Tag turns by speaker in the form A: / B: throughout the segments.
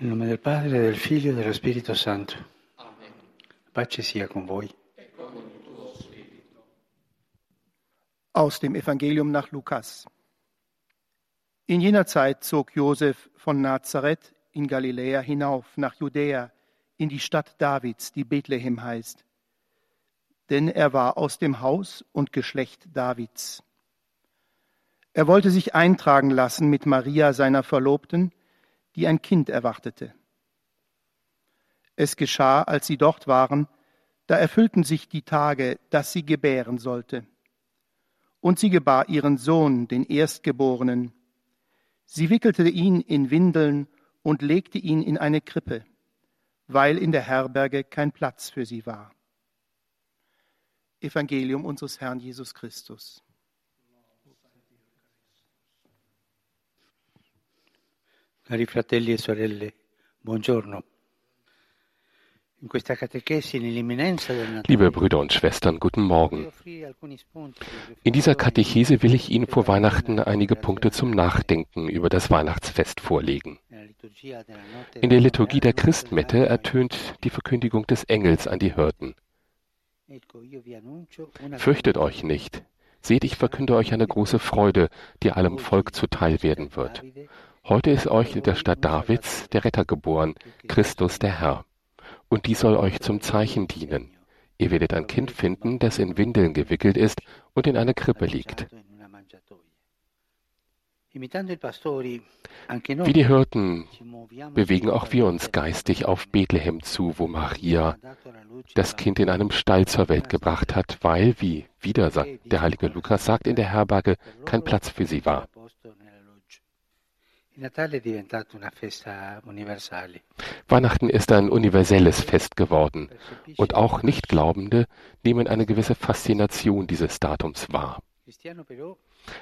A: Nel nome del Padre, del Figlio e dello Spirito Santo. Amen. Pace sia con voi.
B: Aus dem Evangelium nach Lukas. In jener Zeit zog Josef von Nazareth in Galiläa hinauf nach Judäa in die Stadt Davids, die Bethlehem heißt. Denn er war aus dem Haus und Geschlecht Davids. Er wollte sich eintragen lassen mit Maria, seiner Verlobten, die ein Kind erwartete. Es geschah, als sie dort waren, da erfüllten sich die Tage, dass sie gebären sollte. Und sie gebar ihren Sohn, den Erstgeborenen. Sie wickelte ihn in Windeln und legte ihn in eine Krippe, weil in der Herberge kein Platz für sie war. Evangelium unseres Herrn Jesus Christus.
A: Cari fratelli e sorelle, buongiorno.
C: Liebe Brüder und Schwestern, guten Morgen. In dieser Katechese will ich Ihnen vor Weihnachten einige Punkte zum Nachdenken über das Weihnachtsfest vorlegen. In der Liturgie der Christmette ertönt die Verkündigung des Engels an die Hirten. Fürchtet euch nicht. Seht, ich verkünde euch eine große Freude, die allem Volk zuteil werden wird. Heute ist euch in der Stadt Davids der Retter geboren, Christus der Herr. Und dies soll euch zum Zeichen dienen. Ihr werdet ein Kind finden, das in Windeln gewickelt ist und in einer Krippe liegt. Wie die Hirten bewegen auch wir uns geistig auf Bethlehem zu, wo Maria das Kind in einem Stall zur Welt gebracht hat, weil, wie wieder der heilige Lukas sagt, in der Herberge kein Platz für sie war. Weihnachten ist ein universelles Fest geworden. Und auch Nichtglaubende nehmen eine gewisse Faszination dieses Datums wahr.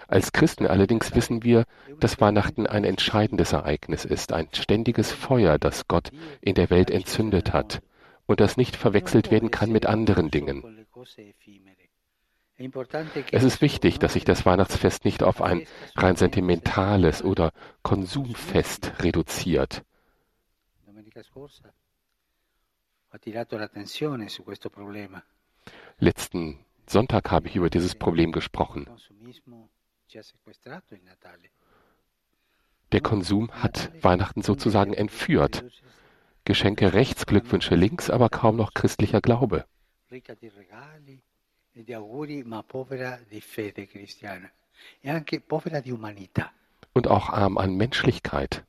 C: Als Christen allerdings wissen wir, dass Weihnachten ein entscheidendes Ereignis ist, ein ständiges Feuer, das Gott in der Welt entzündet hat und das nicht verwechselt werden kann mit anderen Dingen. Es ist wichtig, dass sich das Weihnachtsfest nicht auf ein rein sentimentales oder Konsumfest reduziert. Letzten Sonntag habe ich über dieses Problem gesprochen. Der Konsum hat Weihnachten sozusagen entführt. Geschenke rechts, Glückwünsche links, aber kaum noch christlicher Glaube Und auch arm an Menschlichkeit.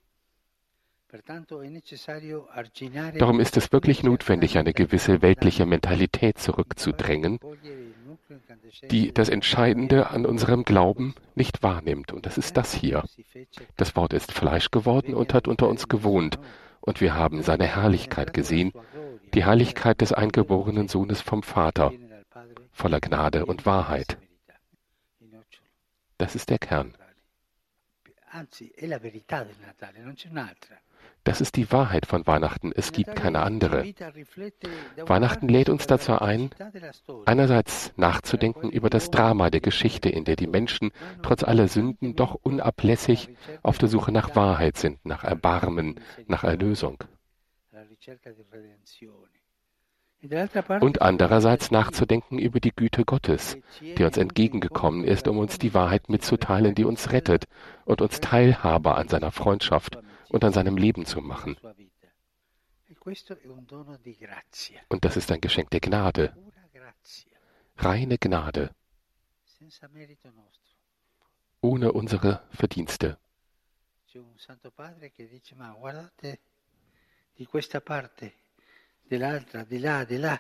C: Darum ist es wirklich notwendig, eine gewisse weltliche Mentalität zurückzudrängen, die das Entscheidende an unserem Glauben nicht wahrnimmt. Und das ist das hier. Das Wort ist Fleisch geworden und hat unter uns gewohnt. Und wir haben seine Herrlichkeit gesehen, die Herrlichkeit des eingeborenen Sohnes vom Vater voller Gnade und Wahrheit. Das ist der Kern. Das ist die Wahrheit von Weihnachten. Es gibt keine andere. Weihnachten lädt uns dazu ein, einerseits nachzudenken über das Drama der Geschichte, in der die Menschen trotz aller Sünden doch unablässig auf der Suche nach Wahrheit sind, nach Erbarmen, nach Erlösung und andererseits nachzudenken über die Güte Gottes, die uns entgegengekommen ist, um uns die Wahrheit mitzuteilen, die uns rettet und uns Teilhaber an seiner Freundschaft und an seinem Leben zu machen. Und das ist ein Geschenk der Gnade, reine Gnade, ohne unsere Verdienste. Di questa parte dell'altra, di là, di là.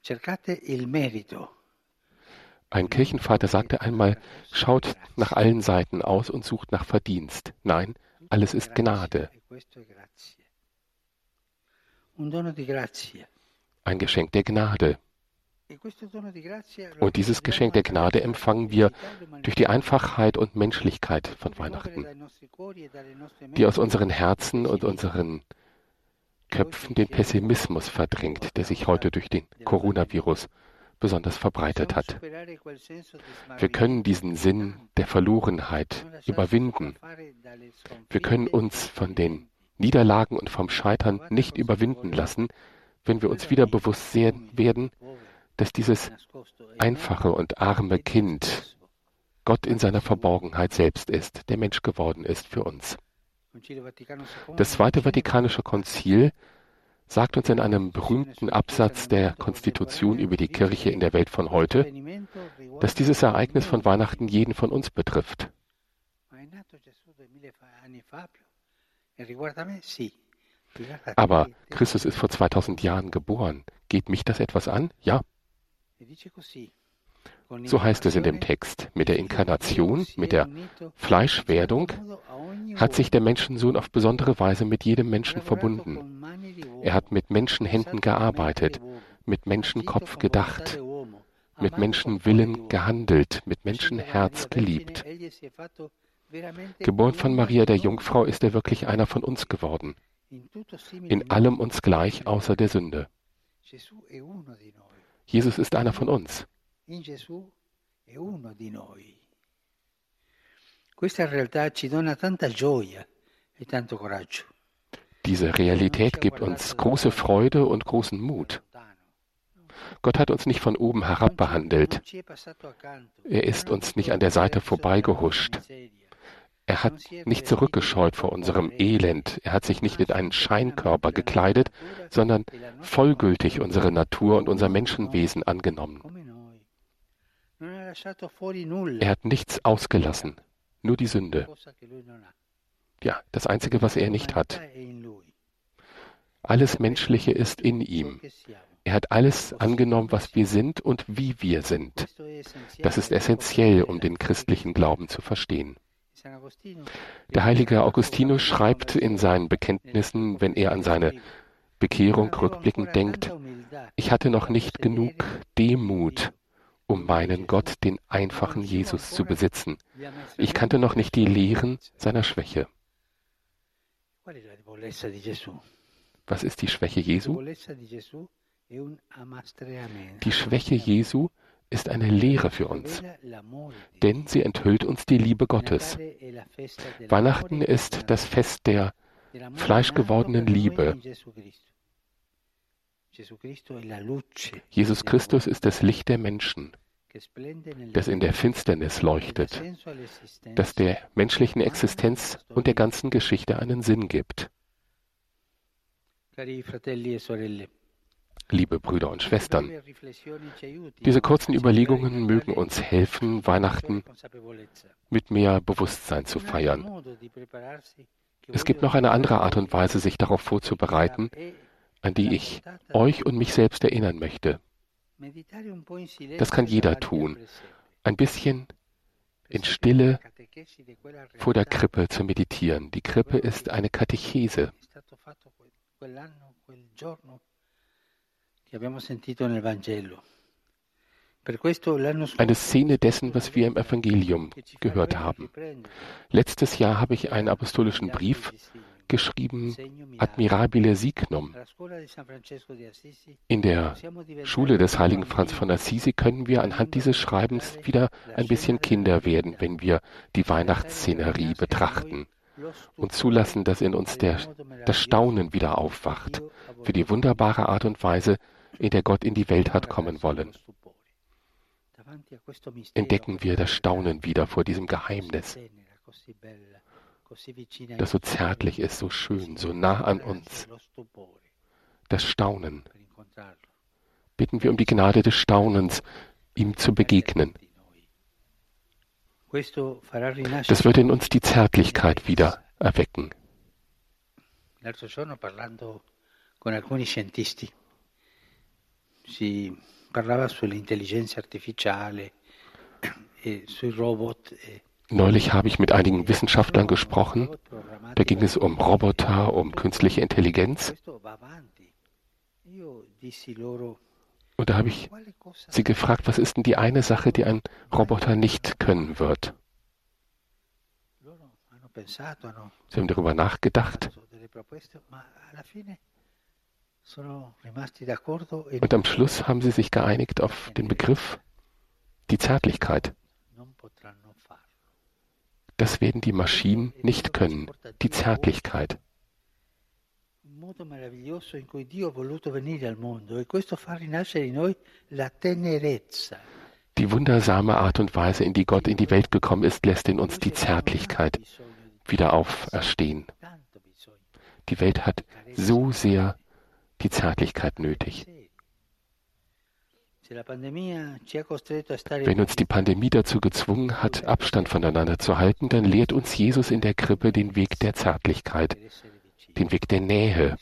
C: Cercate il merito. Ein Kirchenvater sagte einmal, schaut nach allen Seiten aus und sucht nach Verdienst. Nein, alles ist Gnade. Ein Geschenk der Gnade. Und dieses Geschenk der Gnade empfangen wir durch die Einfachheit und Menschlichkeit von Weihnachten, die aus unseren Herzen und unseren Köpfen den Pessimismus verdrängt, der sich heute durch den Coronavirus besonders verbreitet hat. Wir können diesen Sinn der Verlorenheit überwinden. Wir können uns von den Niederlagen und vom Scheitern nicht überwinden lassen, wenn wir uns wieder bewusst sehen werden, dass dieses einfache und arme Kind Gott in seiner Verborgenheit selbst ist, der Mensch geworden ist für uns. Das Zweite Vatikanische Konzil sagt uns in einem berühmten Absatz der Konstitution über die Kirche in der Welt von heute, dass dieses Ereignis von Weihnachten jeden von uns betrifft. Aber Christus ist vor 2000 Jahren geboren. Geht mich das etwas an? Ja. So heißt es in dem Text. Mit der Inkarnation, mit der Fleischwerdung hat sich der Menschensohn auf besondere Weise mit jedem Menschen verbunden. Er hat mit Menschenhänden gearbeitet, mit Menschenkopf gedacht, mit Menschenwillen gehandelt, mit Menschenherz geliebt. Geboren von Maria der Jungfrau ist er wirklich einer von uns geworden. In allem uns gleich außer der Sünde. Jesus ist einer von uns. Diese Realität gibt uns große Freude und großen Mut. Gott hat uns nicht von oben herab behandelt. Er ist uns nicht an der Seite vorbeigehuscht. Er hat nicht zurückgescheut vor unserem Elend. Er hat sich nicht in einen Scheinkörper gekleidet, sondern vollgültig unsere Natur und unser Menschenwesen angenommen. Er hat nichts ausgelassen, nur die Sünde. Ja, das Einzige, was er nicht hat. Alles Menschliche ist in ihm. Er hat alles angenommen, was wir sind und wie wir sind. Das ist essentiell, um den christlichen Glauben zu verstehen. Der heilige Augustinus schreibt in seinen Bekenntnissen, wenn er an seine Bekehrung rückblickend denkt, ich hatte noch nicht genug Demut, um meinen Gott, den einfachen Jesus, zu besitzen. Ich kannte noch nicht die Lehren seiner Schwäche. Was ist die Schwäche Jesu? Die Schwäche Jesu ist eine Lehre für uns, denn sie enthüllt uns die Liebe Gottes. Weihnachten ist das Fest der fleischgewordenen Liebe. Jesus Christus ist das Licht der Menschen, das in der Finsternis leuchtet, das der menschlichen Existenz und der ganzen Geschichte einen Sinn gibt. Liebe Brüder und Schwestern, diese kurzen Überlegungen mögen uns helfen, Weihnachten mit mehr Bewusstsein zu feiern. Es gibt noch eine andere Art und Weise, sich darauf vorzubereiten, an die ich euch und mich selbst erinnern möchte. Das kann jeder tun. Ein bisschen in Stille vor der Krippe zu meditieren. Die Krippe ist eine Katechese. Eine Szene dessen, was wir im Evangelium gehört haben. Letztes Jahr habe ich einen apostolischen Brief geschrieben, Admirabile Signum. In der Schule des heiligen Franz von Assisi können wir anhand dieses Schreibens wieder ein bisschen Kinder werden, wenn wir die Weihnachtsszenerie betrachten und zulassen, dass in uns der, das Staunen wieder aufwacht für die wunderbare Art und Weise, in der Gott in die Welt hat kommen wollen. Entdecken wir das Staunen wieder vor diesem Geheimnis, das so zärtlich ist, so schön, so nah an uns. Das Staunen. Bitten wir um die Gnade des Staunens, ihm zu begegnen. Das wird in uns die Zärtlichkeit wieder erwecken. Si parlava sull'intelligenza artificiale e sui robot. E Neulich habe ich mit einigen Wissenschaftlern gesprochen. Da ging es um Roboter, um künstliche Intelligenz. Und da habe ich sie gefragt, was ist denn die eine Sache, die ein Roboter nicht können wird? Sie haben darüber nachgedacht und am Schluss haben sie sich geeinigt auf den Begriff die Zärtlichkeit. Das werden die Maschinen nicht können, die Zärtlichkeit.
A: e.
C: Die wundersame Art und Weise, in die Gott in die Welt gekommen ist, lässt in uns die Zärtlichkeit wieder auferstehen. Die Welt hat so sehr die Zärtlichkeit nötig. Wenn uns die Pandemie dazu gezwungen hat, Abstand voneinander zu halten, dann lehrt uns Jesus in der Krippe den Weg der Zärtlichkeit, den Weg der Nähe,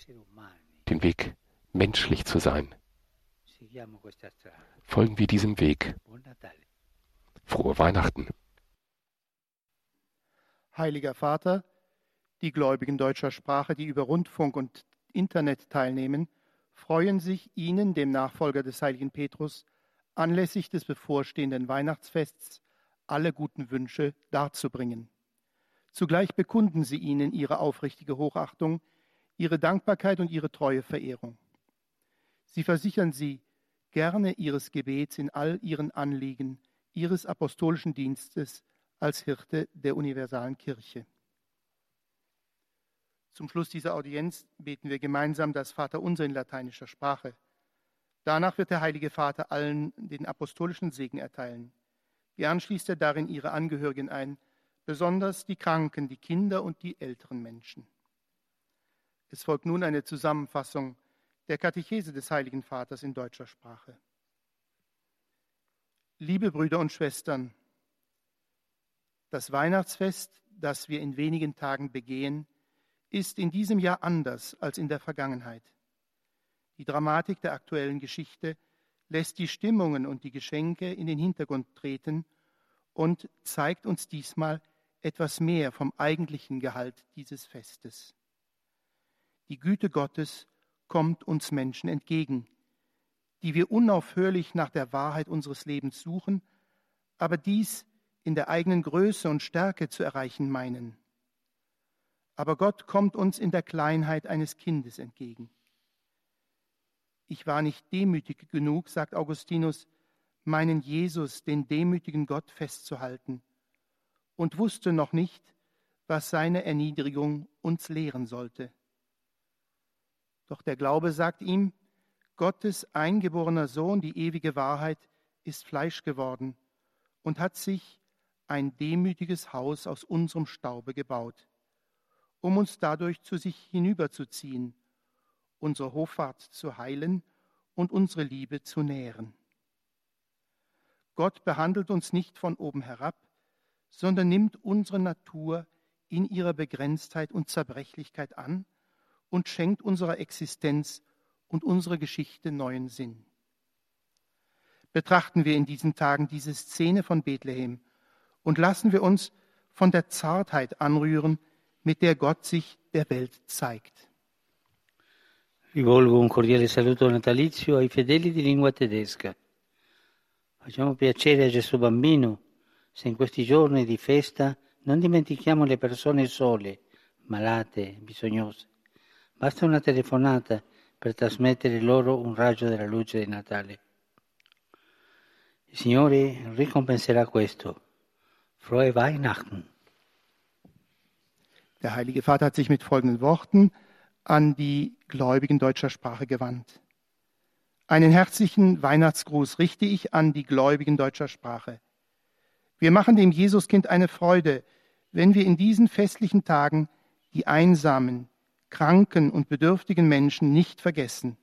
C: den Weg menschlich zu sein. Folgen wir diesem Weg. Frohe Weihnachten.
B: Heiliger Vater, die Gläubigen deutscher Sprache, die über Rundfunk und Internet teilnehmen, freuen sich, Ihnen, dem Nachfolger des heiligen Petrus, anlässlich des bevorstehenden Weihnachtsfests alle guten Wünsche darzubringen. Zugleich bekunden sie Ihnen ihre aufrichtige Hochachtung, ihre Dankbarkeit und ihre treue Verehrung. Sie versichern Sie gerne Ihres Gebets in all Ihren Anliegen, Ihres apostolischen Dienstes als Hirte der universalen Kirche. Zum Schluss dieser Audienz beten wir gemeinsam das Vaterunser in lateinischer Sprache. Danach wird der Heilige Vater allen den apostolischen Segen erteilen. Gern schließt er darin ihre Angehörigen ein, besonders die Kranken, die Kinder und die älteren Menschen. Es folgt nun eine Zusammenfassung der Katechese des Heiligen Vaters in deutscher Sprache. Liebe Brüder und Schwestern, das Weihnachtsfest, das wir in wenigen Tagen begehen, ist in diesem Jahr anders als in der Vergangenheit. Die Dramatik der aktuellen Geschichte lässt die Stimmungen und die Geschenke in den Hintergrund treten und zeigt uns diesmal etwas mehr vom eigentlichen Gehalt dieses Festes. Die Güte Gottes kommt uns Menschen entgegen, die wir unaufhörlich nach der Wahrheit unseres Lebens suchen, aber dies in der eigenen Größe und Stärke zu erreichen meinen. Aber Gott kommt uns in der Kleinheit eines Kindes entgegen. Ich war nicht demütig genug, sagt Augustinus, meinen Jesus, den demütigen Gott, festzuhalten und wusste noch nicht, was seine Erniedrigung uns lehren sollte. Doch der Glaube sagt ihm, Gottes eingeborener Sohn, die ewige Wahrheit, ist Fleisch geworden und hat sich ein demütiges Haus aus unserem Staube gebaut um uns dadurch zu sich hinüberzuziehen, unsere Hoffart zu heilen und unsere Liebe zu nähren. Gott behandelt uns nicht von oben herab, sondern nimmt unsere Natur in ihrer Begrenztheit und Zerbrechlichkeit an und schenkt unserer Existenz und unserer Geschichte neuen Sinn. Betrachten wir in diesen Tagen diese Szene von Bethlehem und lassen wir uns von der Zartheit anrühren, mit der Gott sich der Welt zeigt.
A: Rivolgo un cordiale saluto natalizio ai fedeli di lingua tedesca. Facciamo piacere a Gesù bambino se in questi giorni di festa non dimentichiamo le persone sole, malate, bisognose. Basta una telefonata per trasmettere loro un raggio della luce di Natale. Il Signore ricompenserà questo. Frohe Weihnachten.
B: Der Heilige Vater hat sich mit folgenden Worten an die Gläubigen deutscher Sprache gewandt. Einen herzlichen Weihnachtsgruß richte ich an die Gläubigen deutscher Sprache. Wir machen dem Jesuskind eine Freude, wenn wir in diesen festlichen Tagen die einsamen, kranken und bedürftigen Menschen nicht vergessen.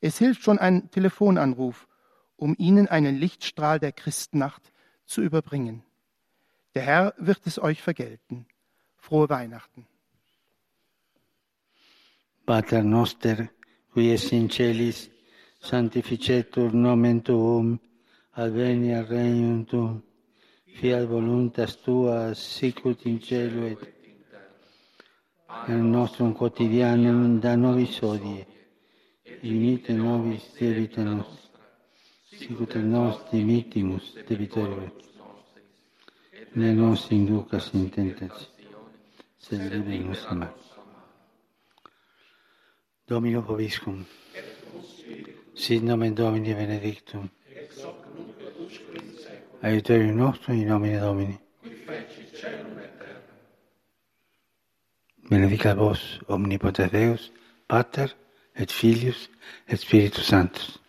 B: Es hilft schon ein Telefonanruf, um ihnen einen Lichtstrahl der Christnacht zu überbringen. Der Herr wird es euch vergelten. Frohe Weihnachten.
A: Pater noster, qui es in celis, sanctificetur nomen tuum, adveniat regnum tuum, fiat voluntas tua, sicut in cielo et il nostrum quotidianum da nobis odie, dimite nobis debita nostra, sicut nos dimitimus debitoribus, ne nos inducas in tentazione, Sedremus sama. Domino Poviscum. Sit nomen Domini benedictum. Aiuterium nostrum in nomine Domini. Qui et terra. Benedicat vos omnipotens Deus, Pater et Filius et Spiritus Sanctus.